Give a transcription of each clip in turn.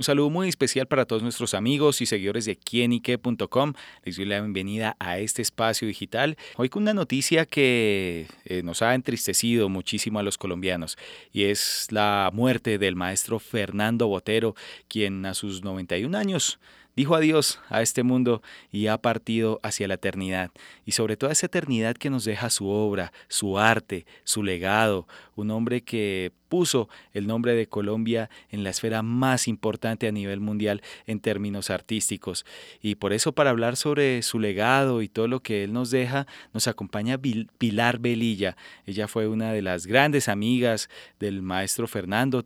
Un saludo muy especial para todos nuestros amigos y seguidores de quienique.com. Les doy la bienvenida a este espacio digital. Hoy con una noticia que eh, nos ha entristecido muchísimo a los colombianos y es la muerte del maestro Fernando Botero, quien a sus 91 años dijo adiós a este mundo y ha partido hacia la eternidad. Y sobre toda esa eternidad que nos deja su obra, su arte, su legado, un hombre que puso el nombre de Colombia en la esfera más importante a nivel mundial en términos artísticos. Y por eso para hablar sobre su legado y todo lo que él nos deja, nos acompaña Pilar Velilla. Ella fue una de las grandes amigas del maestro Fernando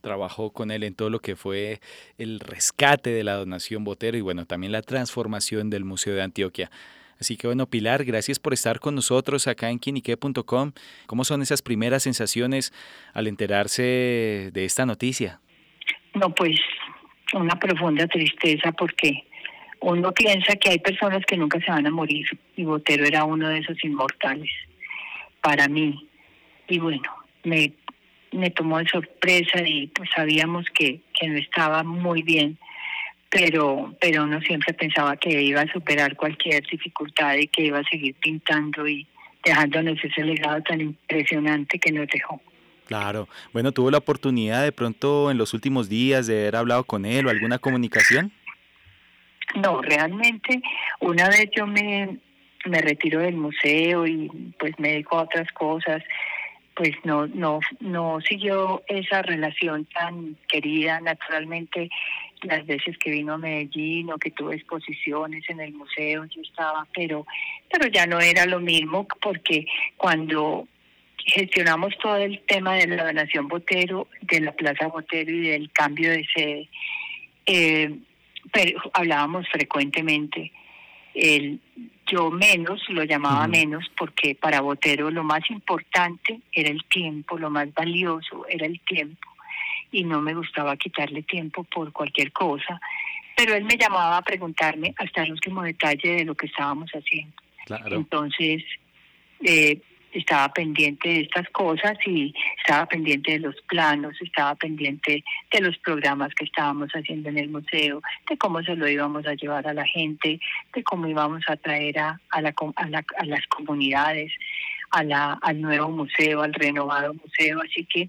trabajó con él en todo lo que fue el rescate de la donación Botero y bueno, también la transformación del Museo de Antioquia. Así que bueno, Pilar, gracias por estar con nosotros acá en quinique.com. ¿Cómo son esas primeras sensaciones al enterarse de esta noticia? No, pues una profunda tristeza porque uno piensa que hay personas que nunca se van a morir y Botero era uno de esos inmortales para mí. Y bueno, me me tomó de sorpresa y pues sabíamos que, que no estaba muy bien, pero, pero uno siempre pensaba que iba a superar cualquier dificultad y que iba a seguir pintando y dejándonos ese legado tan impresionante que nos dejó. Claro. Bueno, ¿tuvo la oportunidad de pronto en los últimos días de haber hablado con él o alguna comunicación? No, realmente una vez yo me, me retiro del museo y pues me dedico a otras cosas pues no no no siguió esa relación tan querida. Naturalmente las veces que vino a Medellín o que tuve exposiciones en el museo yo estaba pero pero ya no era lo mismo porque cuando gestionamos todo el tema de la donación Botero de la Plaza Botero y del cambio de sede eh, hablábamos frecuentemente el yo menos, lo llamaba menos, porque para Botero lo más importante era el tiempo, lo más valioso era el tiempo, y no me gustaba quitarle tiempo por cualquier cosa, pero él me llamaba a preguntarme hasta el último detalle de lo que estábamos haciendo. Entonces, eh, estaba pendiente de estas cosas y estaba pendiente de los planos, estaba pendiente de los programas que estábamos haciendo en el museo, de cómo se lo íbamos a llevar a la gente, de cómo íbamos a traer a, a, la, a, las comunidades, a la, al nuevo museo, al renovado museo. Así que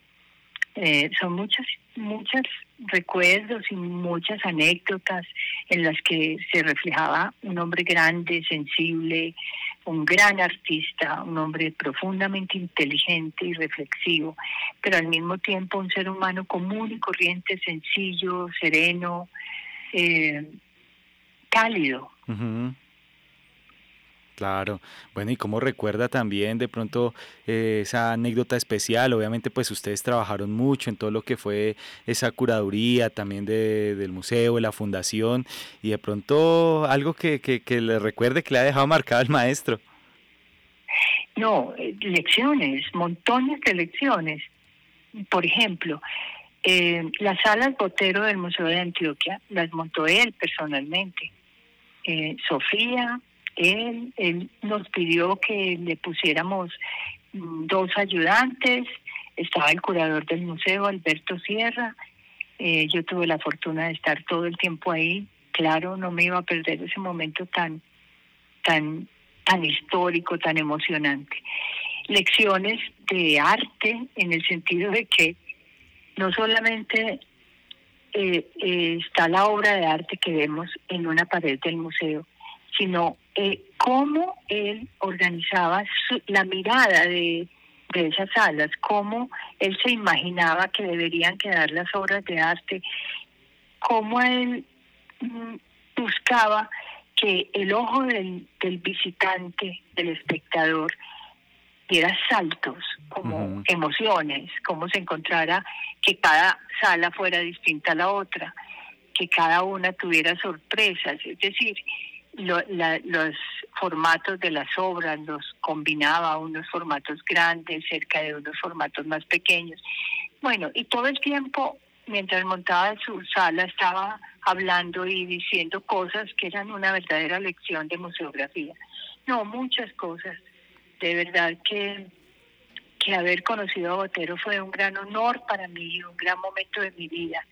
eh, son muchas, muchas recuerdos y muchas anécdotas en las que se reflejaba un hombre grande, sensible, un gran artista, un hombre profundamente inteligente y reflexivo, pero al mismo tiempo un ser humano común y corriente, sencillo, sereno, eh, cálido. Claro, bueno, y cómo recuerda también de pronto eh, esa anécdota especial, obviamente pues ustedes trabajaron mucho en todo lo que fue esa curaduría también de, del museo, de la fundación, y de pronto algo que, que, le recuerde que le ha dejado marcado el maestro. No, eh, lecciones, montones de lecciones. Por ejemplo, eh, las salas Botero del Museo de Antioquia las montó él personalmente. Sofía, él, él nos pidió que le pusiéramos mm, dos ayudantes, estaba el curador del museo, Alberto Sierra, eh, yo tuve la fortuna de estar todo el tiempo ahí, claro, no me iba a perder ese momento tan, tan, tan histórico, tan emocionante. Lecciones de arte en el sentido de que no solamente eh, eh, está la obra de arte que vemos en una pared del museo, sino eh, cómo él organizaba la mirada de, esas salas, cómo él se imaginaba que deberían quedar las obras de arte, cómo él mm, buscaba que el ojo del, visitante, del espectador, diera saltos, como emociones, cómo se encontrara que cada sala fuera distinta a la otra, que cada una tuviera sorpresas, es decir, los formatos de las obras los combinaba unos formatos grandes cerca de unos formatos más pequeños. Bueno, y todo el tiempo, mientras montaba su sala, estaba hablando y diciendo cosas que eran una verdadera lección de museografía. No, muchas cosas. De verdad que, que haber conocido a Botero fue un gran honor para mí, un gran momento de mi vida.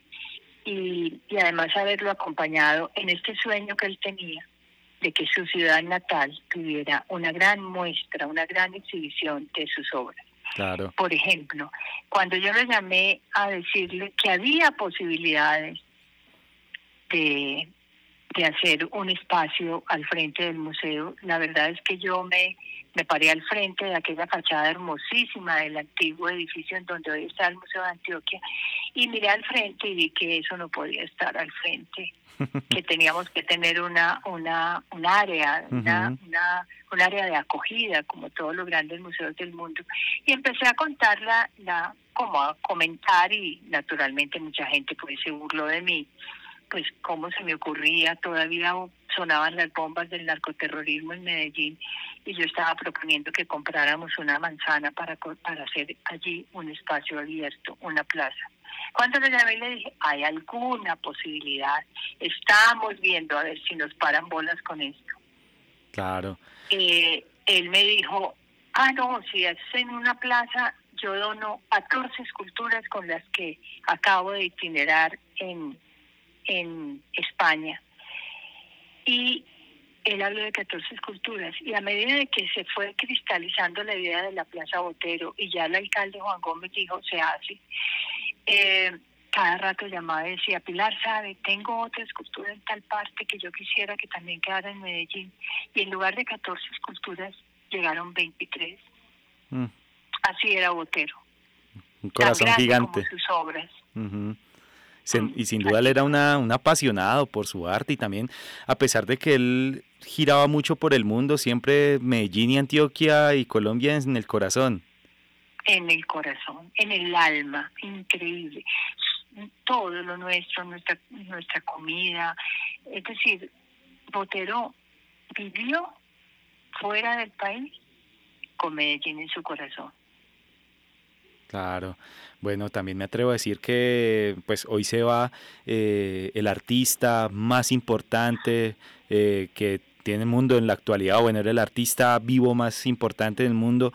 y, y además haberlo acompañado en este sueño que él tenía de que su ciudad natal tuviera una gran muestra, una gran exhibición de sus obras. Claro. Por ejemplo, cuando yo le llamé a decirle que había posibilidades de, de hacer un espacio al frente del museo, la verdad es que yo me, me paré al frente de aquella fachada hermosísima del antiguo edificio en donde hoy está el Museo de Antioquia y miré al frente y vi que eso no podía estar al frente que teníamos que tener una una un área una, una un área de acogida como todos los grandes museos del mundo. Y empecé a contar la, la como a comentar y naturalmente mucha gente pues se burló de mí pues cómo se me ocurría todavía sonaban las bombas del narcoterrorismo en Medellín y yo estaba proponiendo que compráramos una manzana para para hacer allí un espacio abierto una plaza cuando le llamé le dije, ¿hay alguna posibilidad? Estamos viendo a ver si nos paran bolas con esto. Claro. Eh, él me dijo, ah, no, si es en una plaza, yo dono 14 esculturas con las que acabo de itinerar en, en España. Y él habló de 14 esculturas y a medida de que se fue cristalizando la idea de la Plaza Botero y ya el alcalde Juan Gómez dijo, se hace, eh, cada rato llamaba y decía, Pilar, sabe, tengo otra escultura en tal parte que yo quisiera que también quedara en Medellín. Y en lugar de 14 esculturas, llegaron 23. Mm. Así era Botero. Un corazón gigante. sus obras. Mm, y sin duda él era una, un apasionado por su arte y también, a pesar de que él giraba mucho por el mundo, siempre Medellín y Antioquia y Colombia en el corazón en el corazón, en el alma, increíble. Todo lo nuestro, nuestra, nuestra comida. Es decir, Botero vivió fuera del país con Medellín en su corazón. Claro. Bueno, también me atrevo a decir que pues hoy se va eh, el artista más importante eh, que tiene el mundo en la actualidad, bueno, era el artista vivo más importante del mundo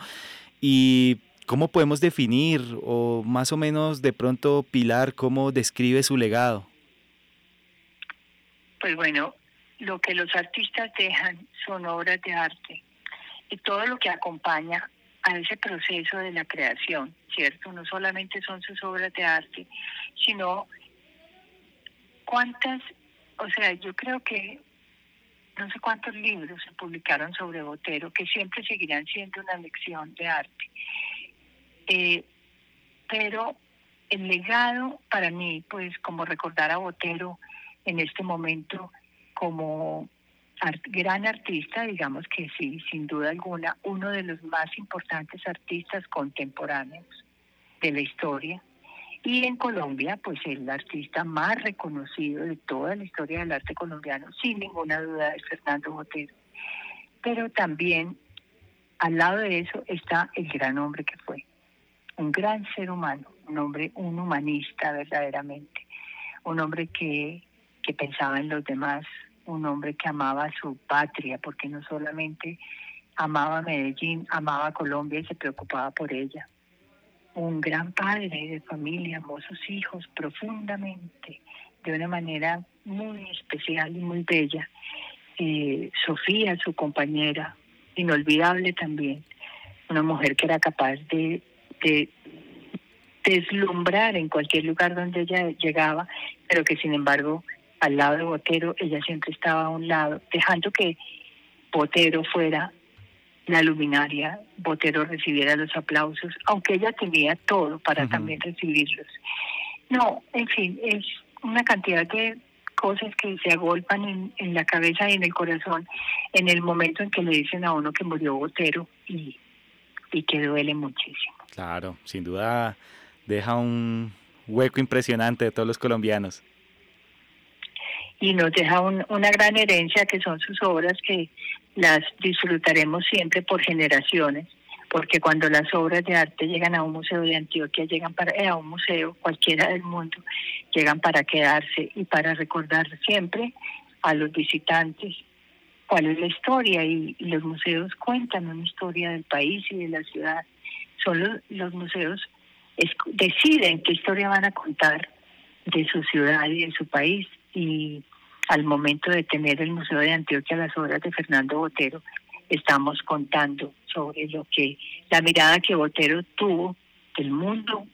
y ¿Cómo podemos definir o más o menos de pronto Pilar, cómo describe su legado? Pues bueno, lo que los artistas dejan son obras de arte y todo lo que acompaña a ese proceso de la creación, ¿cierto? No solamente son sus obras de arte, sino cuántas, o sea, yo creo que no sé cuántos libros se publicaron sobre Botero que siempre seguirán siendo una lección de arte. Eh, pero el legado para mí, pues como recordar a Botero en este momento como gran artista, digamos que sí, sin duda alguna, uno de los más importantes artistas contemporáneos de la historia. Y en Colombia, pues el artista más reconocido de toda la historia del arte colombiano, sin ninguna duda, es Fernando Botero. Pero también al lado de eso está el gran hombre que fue, un gran ser humano, un hombre, un humanista verdaderamente, un hombre que, que pensaba en los demás, un hombre que amaba su patria, porque no solamente amaba Medellín, amaba Colombia y se preocupaba por ella. Un gran padre de familia, amó sus hijos profundamente, de una manera muy especial y muy bella. Eh, Sofía, su compañera, inolvidable también, una mujer que era capaz de de deslumbrar en cualquier lugar donde ella llegaba, pero que sin embargo al lado de Botero ella siempre estaba a un lado, dejando que Botero fuera la luminaria, Botero recibiera los aplausos, aunque ella tenía todo para también recibirlos. No, en fin, es una cantidad de cosas que se agolpan en, en la cabeza y en el corazón en el momento en que le dicen a uno que murió Botero y, y que duele muchísimo. Claro, sin duda deja un hueco impresionante de todos los colombianos. Y nos deja una gran herencia que son sus obras que las disfrutaremos siempre por generaciones, porque cuando las obras de arte llegan a un museo de Antioquia, llegan para eh, a un museo cualquiera del mundo, llegan para quedarse y para recordar siempre a los visitantes cuál es la historia y los museos cuentan una historia del país y de la ciudad solo los museos deciden qué historia van a contar de su ciudad y de su país. Y al momento de tener el Museo de Antioquia las obras de Fernando Botero, estamos contando sobre lo que la mirada que Botero tuvo del mundo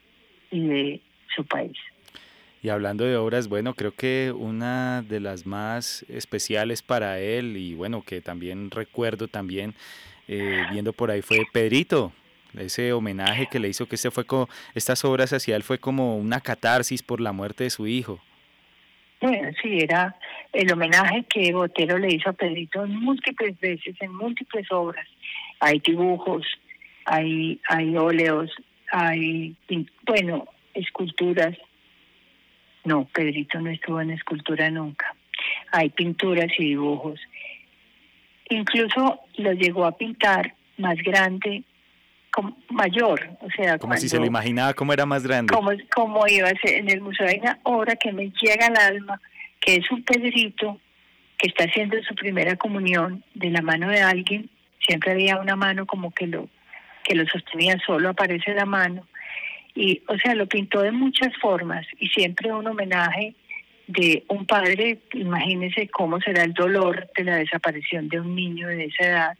y de su país. Y hablando de obras, bueno, creo que una de las más especiales para él y bueno, que también recuerdo también eh, viendo por ahí fue Pedrito, ese homenaje que le hizo, que este fue como, estas obras hacia él fue como una catarsis por la muerte de su hijo. Bueno, sí, era el homenaje que Botero le hizo a Pedrito en múltiples veces, en múltiples obras. Hay dibujos, hay, hay óleos, hay, bueno, esculturas, no, Pedrito no estuvo en escultura nunca. Hay pinturas y dibujos. Incluso lo llegó a pintar más grande, como mayor, o sea, como si se lo imaginaba cómo era más grande. Como, como iba a ser en el museo hay una obra que me llega al alma, que es un Pedrito que está haciendo su primera comunión de la mano de alguien, siempre había una mano como que lo que lo sostenía solo aparece la mano y, o sea, lo pintó de muchas formas y siempre un homenaje de un padre, imagínese cómo será el dolor de la desaparición de un niño de esa edad,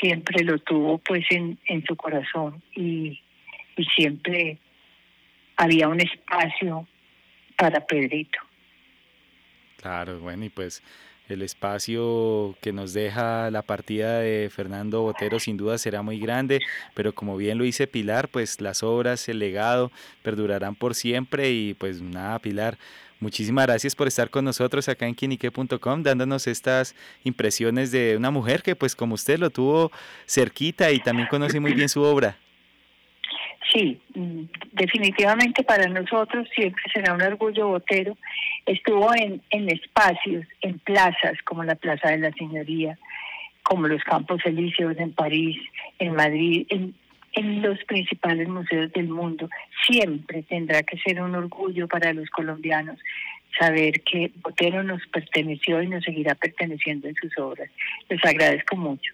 siempre lo tuvo pues en, en su corazón y, y siempre había un espacio para Pedrito. Claro, bueno, y pues el espacio que nos deja la partida de Fernando Botero sin duda será muy grande, pero como bien lo dice Pilar, pues las obras, el legado perdurarán por siempre y pues nada, Pilar, muchísimas gracias por estar con nosotros acá en quinique.com dándonos estas impresiones de una mujer que pues como usted lo tuvo cerquita y también conoce muy bien su obra. Sí, mm, definitivamente para nosotros siempre será un orgullo Botero Estuvo en, en espacios, en plazas como la Plaza de la Señoría, como los Campos Elíseos en París, en Madrid, en, en los principales museos del mundo. Siempre tendrá que ser un orgullo para los colombianos saber que Botero nos perteneció y nos seguirá perteneciendo en sus obras. Les agradezco mucho.